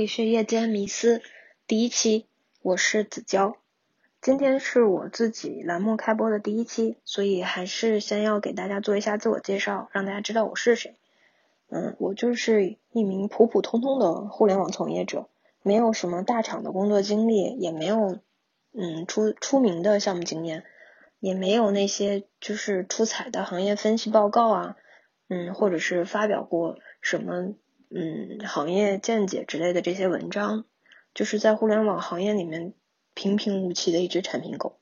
理学夜间迷思第一期，我是子娇。今天是我自己栏目开播的第一期，所以还是先要给大家做一下自我介绍，让大家知道我是谁。嗯，我就是一名普普通通的互联网从业者，没有什么大厂的工作经历，也没有嗯出出名的项目经验，也没有那些就是出彩的行业分析报告啊，嗯，或者是发表过什么。嗯，行业见解之类的这些文章，就是在互联网行业里面平平无奇的一只产品狗。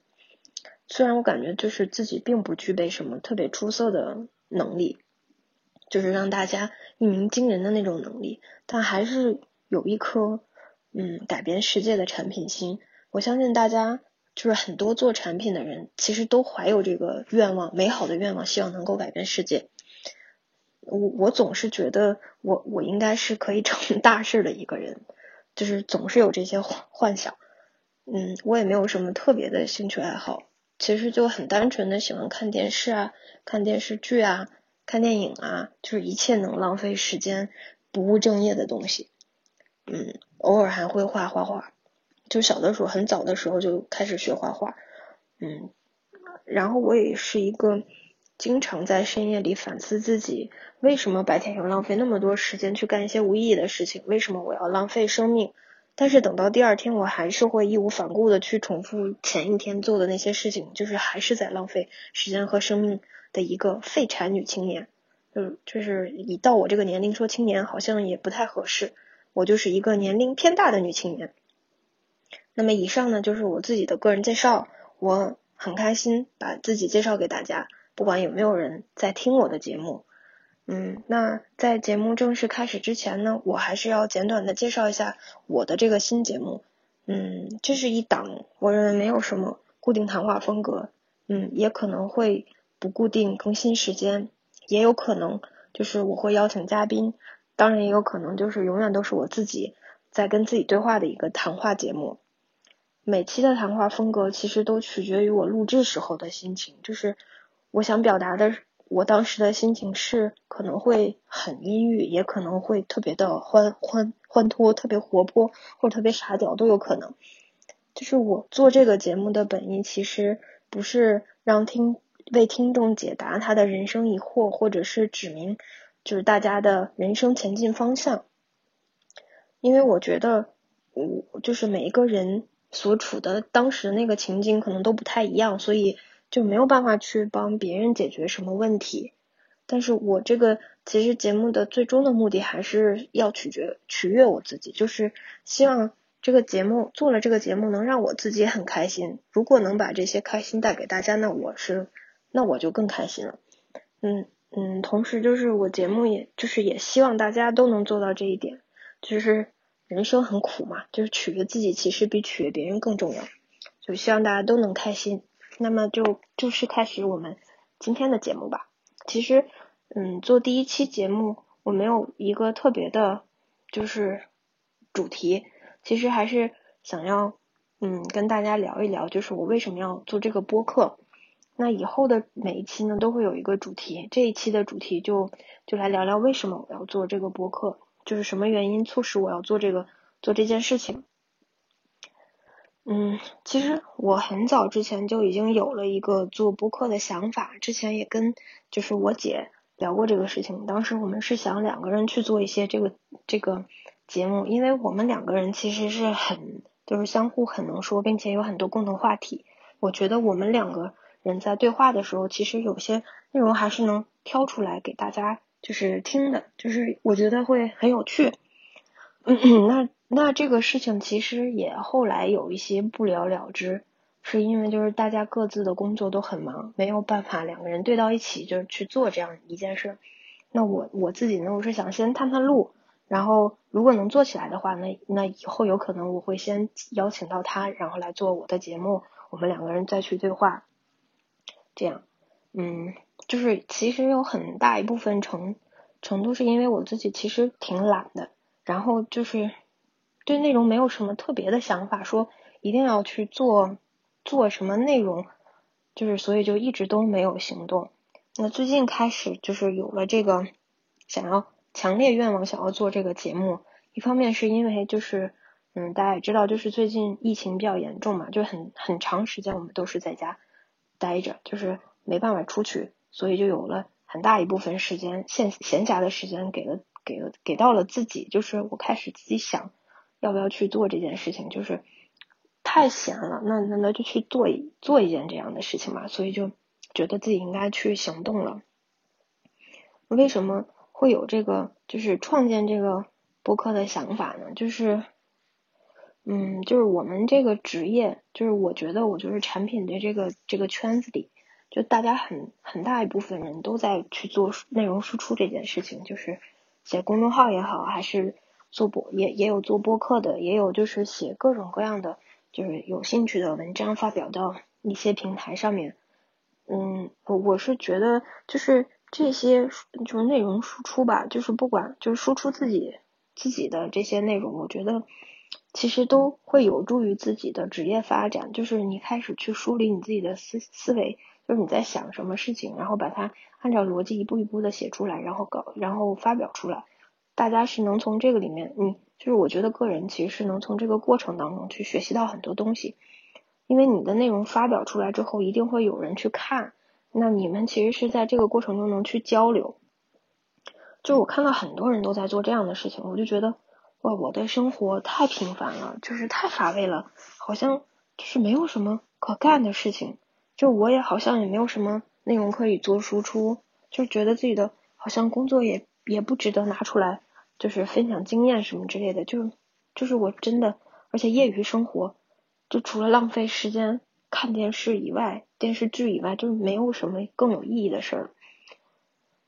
虽然我感觉就是自己并不具备什么特别出色的能力，就是让大家一鸣惊人的那种能力，但还是有一颗嗯改变世界的产品心。我相信大家就是很多做产品的人，其实都怀有这个愿望，美好的愿望，希望能够改变世界。我我总是觉得我我应该是可以成大事的一个人，就是总是有这些幻幻想。嗯，我也没有什么特别的兴趣爱好，其实就很单纯的喜欢看电视啊、看电视剧啊、看电影啊，就是一切能浪费时间、不务正业的东西。嗯，偶尔还会画画画，就小的时候很早的时候就开始学画画。嗯，然后我也是一个。经常在深夜里反思自己，为什么白天要浪费那么多时间去干一些无意义的事情？为什么我要浪费生命？但是等到第二天，我还是会义无反顾的去重复前一天做的那些事情，就是还是在浪费时间和生命的一个废柴女青年。就就是一到我这个年龄说青年好像也不太合适，我就是一个年龄偏大的女青年。那么以上呢就是我自己的个人介绍，我很开心把自己介绍给大家。不管有没有人在听我的节目，嗯，那在节目正式开始之前呢，我还是要简短的介绍一下我的这个新节目。嗯，这是一档我认为没有什么固定谈话风格，嗯，也可能会不固定更新时间，也有可能就是我会邀请嘉宾，当然也有可能就是永远都是我自己在跟自己对话的一个谈话节目。每期的谈话风格其实都取决于我录制时候的心情，就是。我想表达的，我当时的心情是可能会很阴郁，也可能会特别的欢欢欢脱，特别活泼或者特别傻屌都有可能。就是我做这个节目的本意，其实不是让听为听众解答他的人生疑惑，或者是指明就是大家的人生前进方向。因为我觉得，我就是每一个人所处的当时那个情景可能都不太一样，所以。就没有办法去帮别人解决什么问题，但是我这个其实节目的最终的目的还是要取决取悦我自己，就是希望这个节目做了这个节目能让我自己很开心。如果能把这些开心带给大家，那我是那我就更开心了。嗯嗯，同时就是我节目也就是也希望大家都能做到这一点，就是人生很苦嘛，就是取悦自己其实比取悦别人更重要，就希望大家都能开心。那么就正式开始我们今天的节目吧。其实，嗯，做第一期节目，我没有一个特别的，就是主题。其实还是想要，嗯，跟大家聊一聊，就是我为什么要做这个播客。那以后的每一期呢，都会有一个主题。这一期的主题就就来聊聊为什么我要做这个播客，就是什么原因促使我要做这个做这件事情。嗯，其实我很早之前就已经有了一个做播客的想法，之前也跟就是我姐聊过这个事情。当时我们是想两个人去做一些这个这个节目，因为我们两个人其实是很就是相互很能说，并且有很多共同话题。我觉得我们两个人在对话的时候，其实有些内容还是能挑出来给大家就是听的，就是我觉得会很有趣。嗯，那。那这个事情其实也后来有一些不了了之，是因为就是大家各自的工作都很忙，没有办法两个人对到一起就去做这样一件事。那我我自己呢，我是想先探探路，然后如果能做起来的话，那那以后有可能我会先邀请到他，然后来做我的节目，我们两个人再去对话。这样，嗯，就是其实有很大一部分程程度是因为我自己其实挺懒的，然后就是。对内容没有什么特别的想法，说一定要去做做什么内容，就是所以就一直都没有行动。那最近开始就是有了这个想要强烈愿望，想要做这个节目，一方面是因为就是嗯，大家也知道，就是最近疫情比较严重嘛，就很很长时间我们都是在家待着，就是没办法出去，所以就有了很大一部分时间闲闲暇的时间给了给了给到了自己，就是我开始自己想要不要去做这件事情，就是太闲了，那那那就去做一做一件这样的事情嘛，所以就觉得自己应该去行动了。为什么会有这个就是创建这个播客的想法呢？就是。嗯，就是我们这个职业，就是我觉得我就是产品的这个这个圈子里，就大家很很大一部分人都在去做内容输出这件事情，就是写公众号也好，还是做播也也有做播客的，也有就是写各种各样的就是有兴趣的文章发表到一些平台上面。嗯，我我是觉得就是这些就是内容输出吧，就是不管就是输出自己自己的这些内容，我觉得。其实都会有助于自己的职业发展，就是你开始去梳理你自己的思思维，就是你在想什么事情，然后把它按照逻辑一步一步的写出来，然后搞，然后发表出来。大家是能从这个里面，你就是我觉得个人其实是能从这个过程当中去学习到很多东西，因为你的内容发表出来之后，一定会有人去看，那你们其实是在这个过程中能去交流。就我看到很多人都在做这样的事情，我就觉得。哇，我的生活太平凡了，就是太乏味了，好像就是没有什么可干的事情，就我也好像也没有什么内容可以做输出，就觉得自己的好像工作也也不值得拿出来，就是分享经验什么之类的，就就是我真的，而且业余生活就除了浪费时间看电视以外，电视剧以外，就是没有什么更有意义的事儿。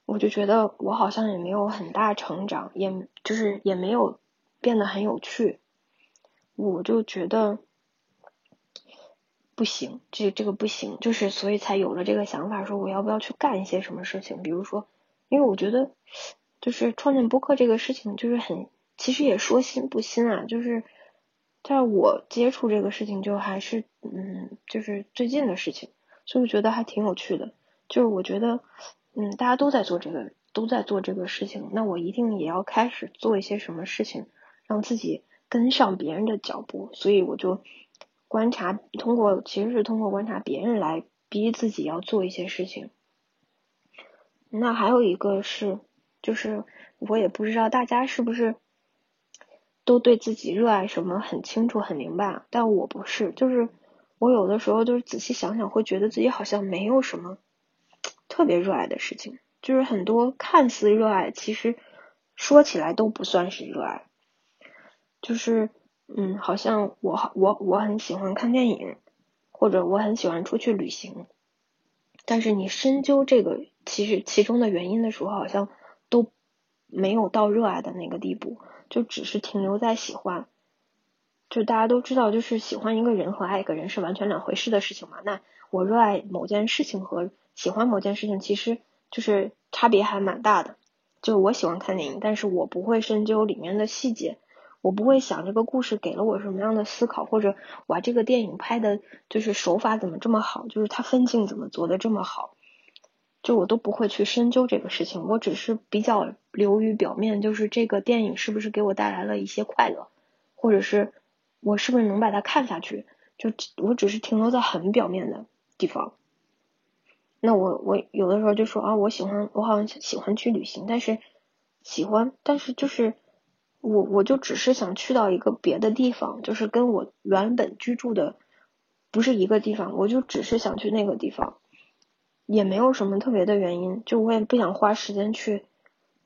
我就觉得我好像也没有很大成长，也就是也没有。变得很有趣，我就觉得不行，这这个不行，就是所以才有了这个想法，说我要不要去干一些什么事情，比如说，因为我觉得就是创建播客这个事情，就是很其实也说新不新啊，就是在我接触这个事情就还是嗯，就是最近的事情，所以我觉得还挺有趣的，就是我觉得嗯，大家都在做这个都在做这个事情，那我一定也要开始做一些什么事情。让自己跟上别人的脚步，所以我就观察，通过其实是通过观察别人来逼自己要做一些事情。那还有一个是，就是我也不知道大家是不是都对自己热爱什么很清楚很明白，但我不是，就是我有的时候就是仔细想想，会觉得自己好像没有什么特别热爱的事情，就是很多看似热爱，其实说起来都不算是热爱。就是，嗯，好像我好我我很喜欢看电影，或者我很喜欢出去旅行，但是你深究这个其实其中的原因的时候，好像没有到热爱的那个地步，就只是停留在喜欢。就大家都知道，就是喜欢一个人和爱一个人是完全两回事的事情嘛。那我热爱某件事情和喜欢某件事情，其实就是差别还蛮大的。就我喜欢看电影，但是我不会深究里面的细节。我不会想这个故事给了我什么样的思考，或者哇，这个电影拍的就是手法怎么这么好，就是它分镜怎么做的这么好，就我都不会去深究这个事情。我只是比较流于表面，就是这个电影是不是给我带来了一些快乐，或者是我是不是能把它看下去，就我只是停留在很表面的地方。那我我有的时候就说啊，我喜欢我好像喜欢去旅行，但是喜欢，但是就是。我我就只是想去到一个别的地方，就是跟我原本居住的不是一个地方，我就只是想去那个地方，也没有什么特别的原因，就我也不想花时间去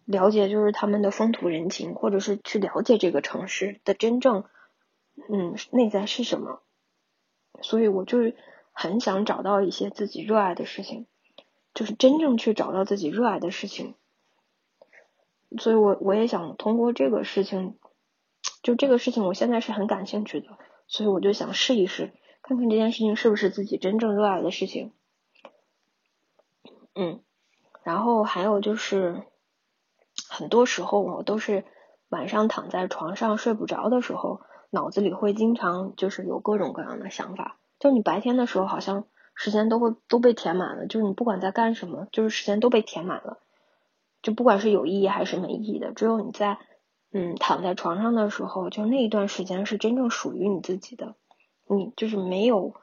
了解，就是他们的风土人情，或者是去了解这个城市的真正嗯内在是什么，所以我就很想找到一些自己热爱的事情，就是真正去找到自己热爱的事情。所以，我我也想通过这个事情，就这个事情，我现在是很感兴趣的，所以我就想试一试，看看这件事情是不是自己真正热爱的事情。嗯，然后还有就是，很多时候我都是晚上躺在床上睡不着的时候，脑子里会经常就是有各种各样的想法。就你白天的时候，好像时间都会都被填满了，就是你不管在干什么，就是时间都被填满了。就不管是有意义还是没意义的，只有你在嗯，躺在床上的时候，就那一段时间是真正属于你自己的，你就是没有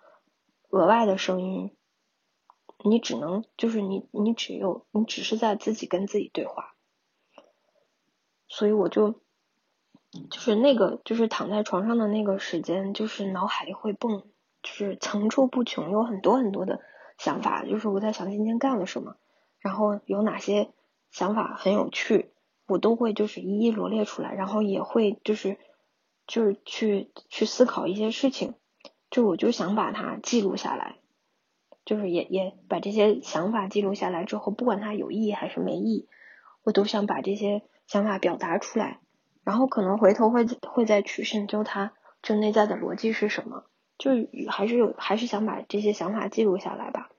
额外的声音，你只能就是你你只有你只是在自己跟自己对话，所以我就就是那个就是躺在床上的那个时间，就是脑海里会蹦，就是层出不穷，有很多很多的想法，就是我在想今天干了什么，然后有哪些想法很有趣。我都会就是一一罗列出来，然后也会就是就是去去思考一些事情，就我就想把它记录下来，就是也也把这些想法记录下来之后，不管它有意义还是没意义，我都想把这些想法表达出来，然后可能回头会会再去深究它这内在的逻辑是什么，就还是有还是想把这些想法记录下来吧，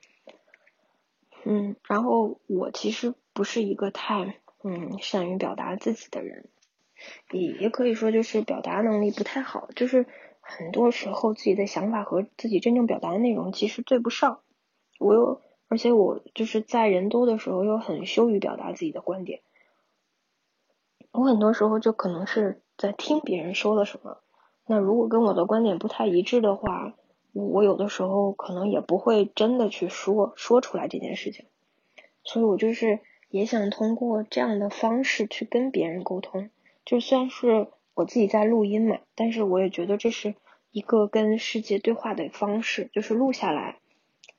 嗯，然后我其实不是一个太。嗯，善于表达自己的人，也也可以说就是表达能力不太好，就是很多时候自己的想法和自己真正表达的内容其实对不上。我又而且我就是在人多的时候又很羞于表达自己的观点，我很多时候就可能是在听别人说了什么，那如果跟我的观点不太一致的话，我有的时候可能也不会真的去说说出来这件事情，所以我就是。也想通过这样的方式去跟别人沟通，就算是我自己在录音嘛，但是我也觉得这是一个跟世界对话的方式，就是录下来，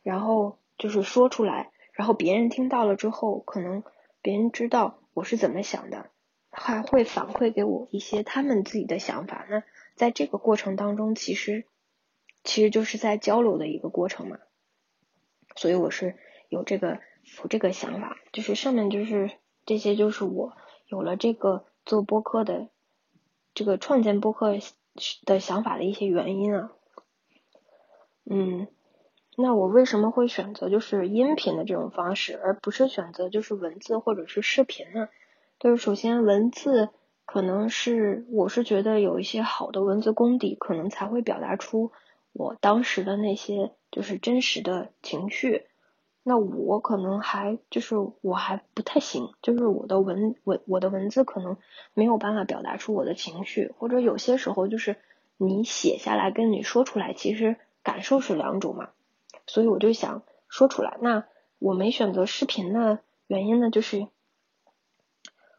然后就是说出来，然后别人听到了之后，可能别人知道我是怎么想的，还会反馈给我一些他们自己的想法。那在这个过程当中，其实其实就是在交流的一个过程嘛，所以我是有这个。有这个想法，就是上面就是这些，就是我有了这个做播客的这个创建播客的想法的一些原因啊。嗯，那我为什么会选择就是音频的这种方式，而不是选择就是文字或者是视频呢？就是首先文字可能是我是觉得有一些好的文字功底，可能才会表达出我当时的那些就是真实的情绪。那我可能还就是我还不太行，就是我的文文我的文字可能没有办法表达出我的情绪，或者有些时候就是你写下来跟你说出来，其实感受是两种嘛，所以我就想说出来。那我没选择视频的原因呢，就是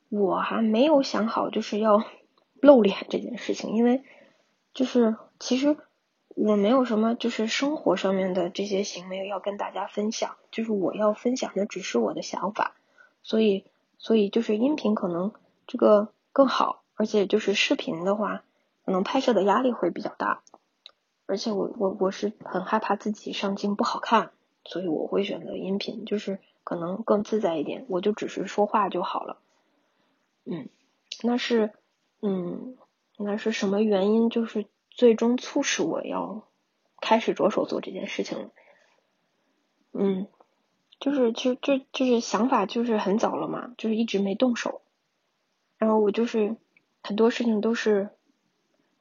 我还没有想好就是要 露脸这件事情，因为就是其实。我没有什么，就是生活上面的这些行为要跟大家分享，就是我要分享的只是我的想法，所以，所以就是音频可能这个更好，而且就是视频的话，可能拍摄的压力会比较大，而且我我我是很害怕自己上镜不好看，所以我会选择音频，就是可能更自在一点，我就只是说话就好了，嗯，那是，嗯，那是什么原因？就是。最终促使我要开始着手做这件事情嗯，就是其实就就是想法就是很早了嘛，就是一直没动手，然后我就是很多事情都是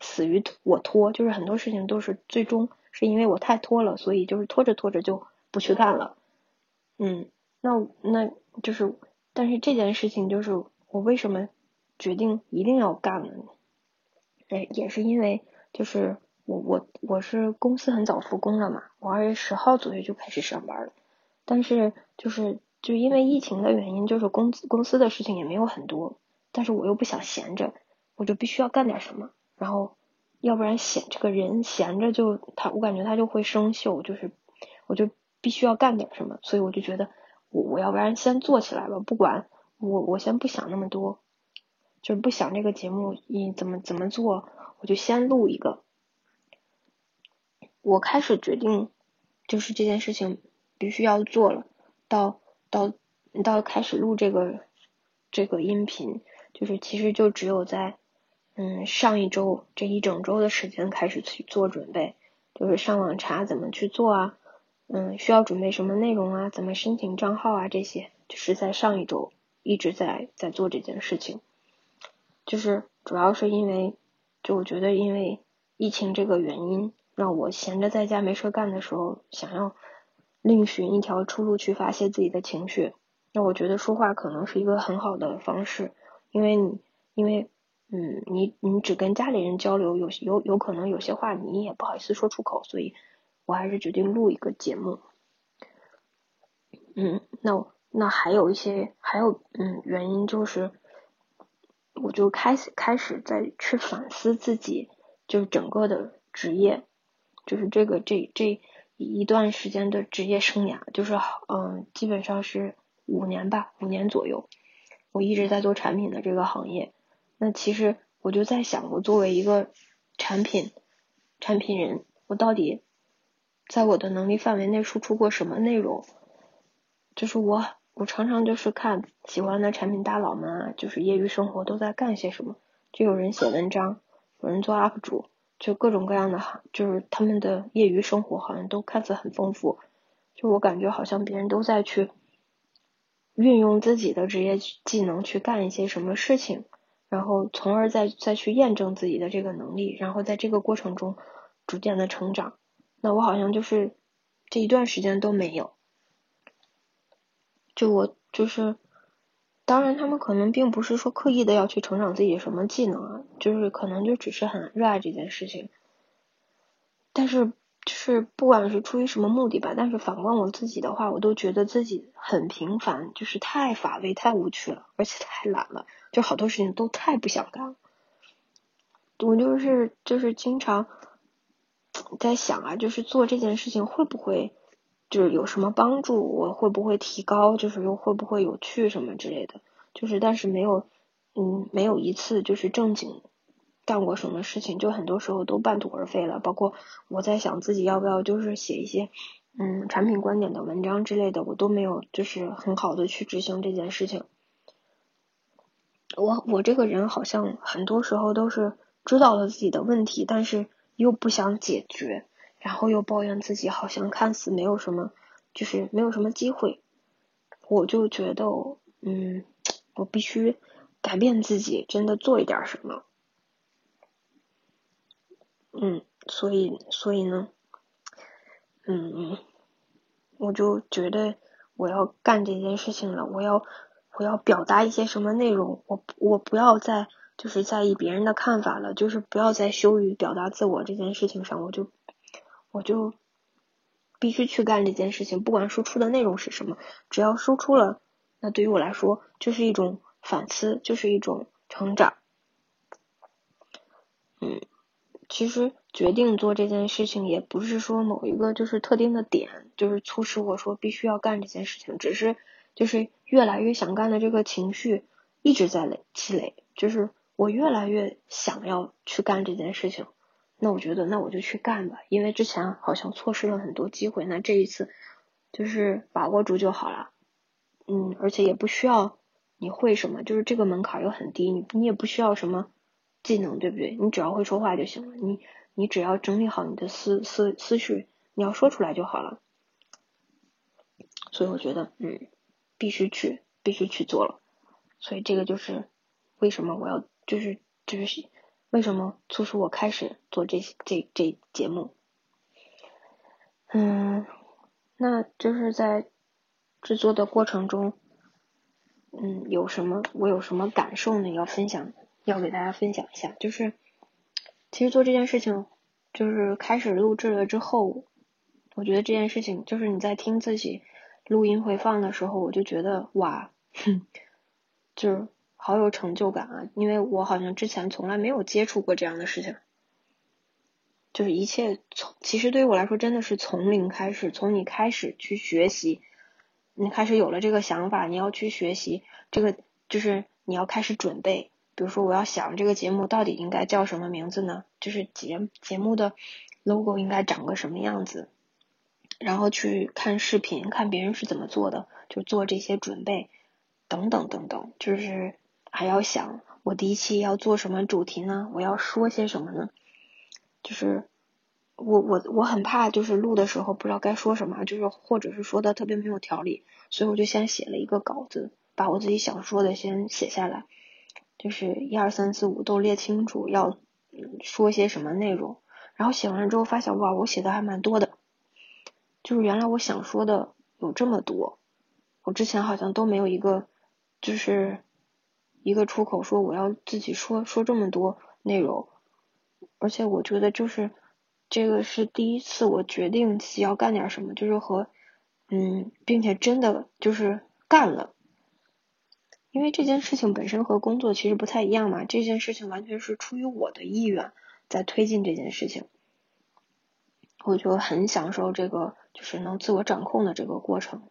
死于我拖，就是很多事情都是最终是因为我太拖了，所以就是拖着拖着就不去干了。嗯，那那就是但是这件事情就是我为什么决定一定要干呢？哎，也是因为。就是我我我是公司很早复工了嘛，我二月十号左右就开始上班了，但是就是就因为疫情的原因，就是公司公司的事情也没有很多，但是我又不想闲着，我就必须要干点什么，然后要不然闲这个人闲着就他我感觉他就会生锈，就是我就必须要干点什么，所以我就觉得我我要不然先做起来吧，不管我我先不想那么多，就是不想这个节目你怎么怎么做。我就先录一个，我开始决定，就是这件事情必须要做了。到到到开始录这个这个音频，就是其实就只有在嗯上一周这一整周的时间开始去做准备，就是上网查怎么去做啊，嗯需要准备什么内容啊，怎么申请账号啊这些，就是在上一周一直在在做这件事情，就是主要是因为。就我觉得，因为疫情这个原因，让我闲着在家没事干的时候，想要另寻一条出路去发泄自己的情绪。那我觉得说话可能是一个很好的方式，因为你，因为，嗯，你你只跟家里人交流，有有有可能有些话你也不好意思说出口，所以我还是决定录一个节目。嗯，那那还有一些还有嗯原因就是，我就开始开始在去反思自己，就是整个的职业，就是这个这这一段时间的职业生涯，就是嗯基本上是五年吧，五年左右，我一直在做产品的这个行业。那其实我就在想，我作为一个产品产品人，我到底在我的能力范围内输出过什么内容？就是我，我常常就是看喜欢的产品大佬们啊，就是业余生活都在干些什么。就有人写文章，有人做 UP 主，就各种各样的，就是他们的业余生活好像都看似很丰富。就我感觉好像别人都在去运用自己的职业技能去干一些什么事情。然后，从而再再去验证自己的这个能力，然后在这个过程中逐渐的成长。那我好像就是这一段时间都没有。就我就是，当然他们可能并不是说刻意的要去成长自己什么技能啊，就是可能就只是很热爱这件事情。但是就是不管是出于什么目的吧，但是反观我自己的话，我都觉得自己很平凡，就是太乏味、太无趣了，而且太懒了。就好多事情都太不想干，我就是就是经常在想啊，就是做这件事情会不会就是有什么帮助，我会不会提高，就是又会不会有趣什么之类的，就是但是没有嗯没有一次就是正经干过什么事情，就很多时候都半途而废了。包括我在想自己要不要就是写一些嗯产品观点的文章之类的，我都没有就是很好的去执行这件事情。我我这个人好像很多时候都是知道了自己的问题，但是又不想解决，然后又抱怨自己好像看似没有什么，就是没有什么机会。我就觉得，嗯，我必须改变自己，真的做一点什么。嗯，所以所以呢，嗯，我就觉得我要干这件事情了，我要。我要表达一些什么内容？我我不要再就是在意别人的看法了，就是不要再羞于表达自我这件事情上，我就我就必须去干这件事情，不管输出的内容是什么，只要输出了，那对于我来说就是一种反思，就是一种成长。嗯，其实决定做这件事情，也不是说某一个就是特定的点，就是促使我说必须要干这件事情，只是。就是越来越想干的这个情绪一直在累积累，就是我越来越想要去干这件事情，那我觉得那我就去干吧，因为之前好像错失了很多机会，那这一次就是把握住就好了，嗯，而且也不需要你会什么，就是这个门槛又很低，你你也不需要什么技能，对不对？你只要会说话就行了，你你只要整理好你的思思思绪，你要说出来就好了，所以我觉得，嗯。必须去，必须去做了，所以这个就是为什么我要，就是就是为什么促使我开始做这这这节目。嗯，那就是在制作的过程中，嗯，有什么我有什么感受呢？要分享，要给大家分享一下。就是其实做这件事情，就是开始录制了之后，我觉得这件事情就是你在听自己。录音回放的时候，我就觉得哇，哼，就是好有成就感啊！因为我好像之前从来没有接触过这样的事情，就是一切从其实对于我来说真的是从零开始，从你开始去学习，你开始有了这个想法，你要去学习这个，就是你要开始准备。比如说，我要想这个节目到底应该叫什么名字呢？就是节节目的 logo 应该长个什么样子？然后去看视频，看别人是怎么做的，就做这些准备，等等等等，就是还要想我第一期要做什么主题呢？我要说些什么呢？就是我我我很怕，就是录的时候不知道该说什么，就是或者是说的特别没有条理，所以我就先写了一个稿子，把我自己想说的先写下来，就是一二三四五都列清楚要说些什么内容，然后写完了之后发现哇，我写的还蛮多的。就是原来我想说的有这么多，我之前好像都没有一个，就是一个出口，说我要自己说说这么多内容，而且我觉得就是这个是第一次我决定自己要干点什么，就是和嗯，并且真的就是干了，因为这件事情本身和工作其实不太一样嘛，这件事情完全是出于我的意愿在推进这件事情，我就很享受这个就是能自我掌控的这个过程。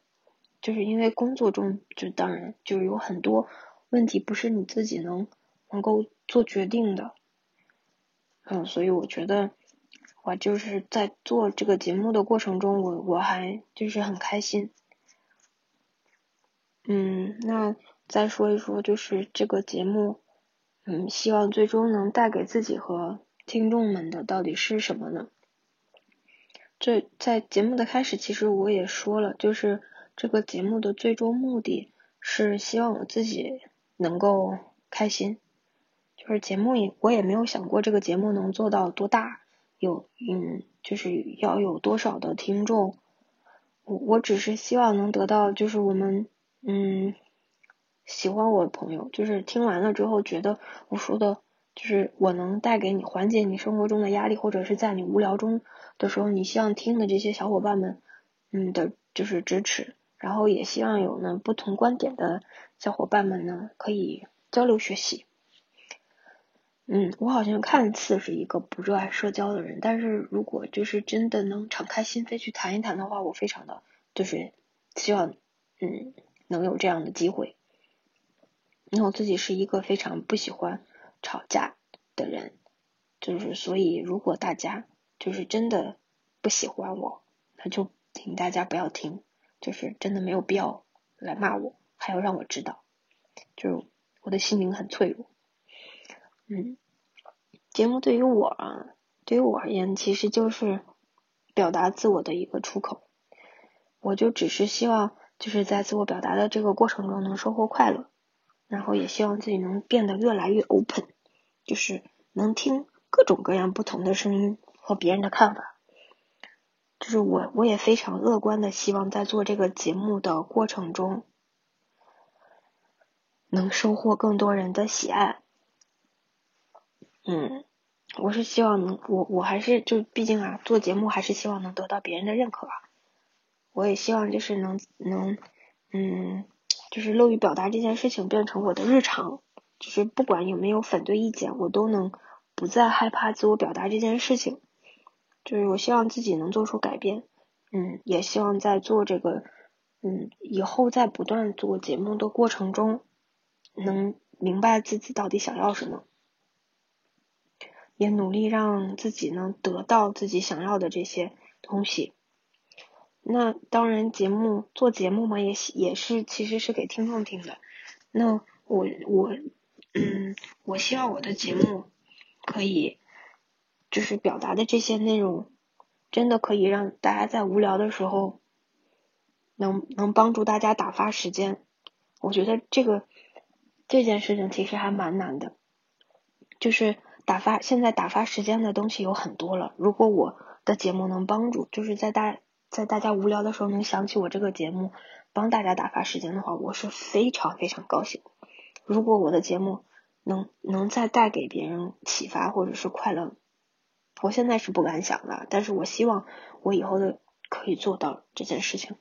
就是因为工作中，就当然就是有很多问题不是你自己能能够做决定的，嗯，所以我觉得我就是在做这个节目的过程中，我我还就是很开心。嗯，那再说一说，就是这个节目，嗯，希望最终能带给自己和听众们的到底是什么呢？这在节目的开始，其实我也说了，就是。这个节目的最终目的是希望我自己能够开心，就是节目也我也没有想过这个节目能做到多大，有嗯就是要有多少的听众，我我只是希望能得到就是我们嗯喜欢我的朋友，就是听完了之后觉得我说的，就是我能带给你缓解你生活中的压力，或者是在你无聊中的时候你希望听的这些小伙伴们嗯的就是支持。然后也希望有呢不同观点的小伙伴们呢可以交流学习。嗯，我好像看似是一个不热爱社交的人，但是如果就是真的能敞开心扉去谈一谈的话，我非常的就是希望嗯能有这样的机会。因为我自己是一个非常不喜欢吵架的人，就是所以如果大家就是真的不喜欢我，那就请大家不要听。就是真的没有必要来骂我，还要让我知道，就是我的心灵很脆弱。嗯，节目对于我啊，对于我而言，其实就是表达自我的一个出口。我就只是希望，就是在自我表达的这个过程中能收获快乐，然后也希望自己能变得越来越 open，就是能听各种各样不同的声音和别人的看法。就是我，我也非常乐观的希望在做这个节目的过程中，能收获更多人的喜爱。嗯，我是希望能，我我还是就毕竟啊，做节目还是希望能得到别人的认可吧。我也希望就是能能，嗯，就是乐于表达这件事情变成我的日常，就是不管有没有反对意见，我都能不再害怕自我表达这件事情。就是我希望自己能做出改变，嗯，也希望在做这个，嗯，以后在不断做节目的过程中，能明白自己到底想要什么，也努力让自己能得到自己想要的这些东西。那当然，节目做节目嘛，也也是其实是给听众听的。那我我嗯，我希望我的节目可以。就是表达的这些内容，真的可以让大家在无聊的时候，能能帮助大家打发时间。我觉得这个这件事情其实还蛮难的，就是打发现在打发时间的东西有很多了。如果我的节目能帮助，就是在大在大家无聊的时候能想起我这个节目，帮大家打发时间的话，我是非常非常高兴。如果我的节目能能再带给别人启发或者是快乐。我现在是不敢想的，但是我希望我以后的可以做到这件事情，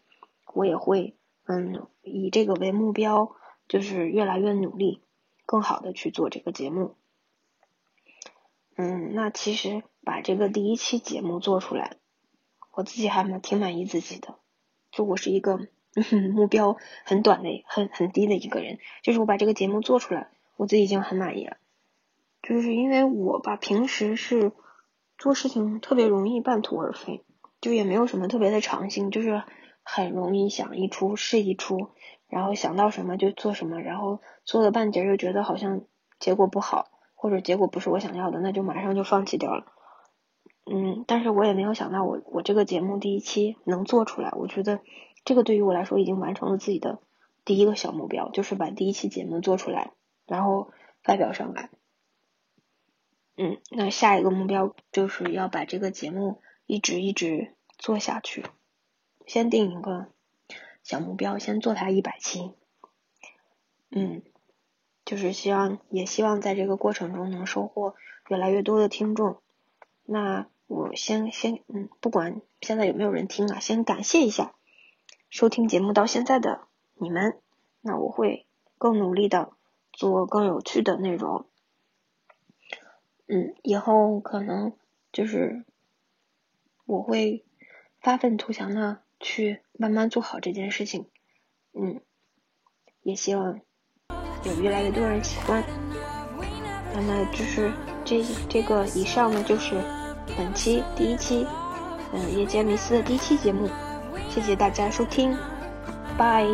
我也会嗯以这个为目标，就是越来越努力，更好的去做这个节目。嗯，那其实把这个第一期节目做出来，我自己还蛮挺满意自己的。就我是一个目标很短的、很很低的一个人，就是我把这个节目做出来，我自己已经很满意了。就是因为我吧，平时是。做事情特别容易半途而废，就也没有什么特别的长性，就是很容易想一出是一出，然后想到什么就做什么，然后做了半截又觉得好像结果不好，或者结果不是我想要的，那就马上就放弃掉了。嗯，但是我也没有想到我我这个节目第一期能做出来，我觉得这个对于我来说已经完成了自己的第一个小目标，就是把第一期节目做出来，然后发表上来。嗯，那下一个目标就是要把这个节目一直一直做下去。先定一个小目标，先做它一百期。嗯，就是希望也希望在这个过程中能收获越来越多的听众。那我先先嗯，不管现在有没有人听啊，先感谢一下收听节目到现在的你们。那我会更努力的做更有趣的内容。嗯，以后可能就是我会发愤图强的去慢慢做好这件事情。嗯，也希望有越来越多人喜欢。那么就是这这个以上呢，就是本期第一期嗯夜间迷思的第一期节目。谢谢大家收听，拜。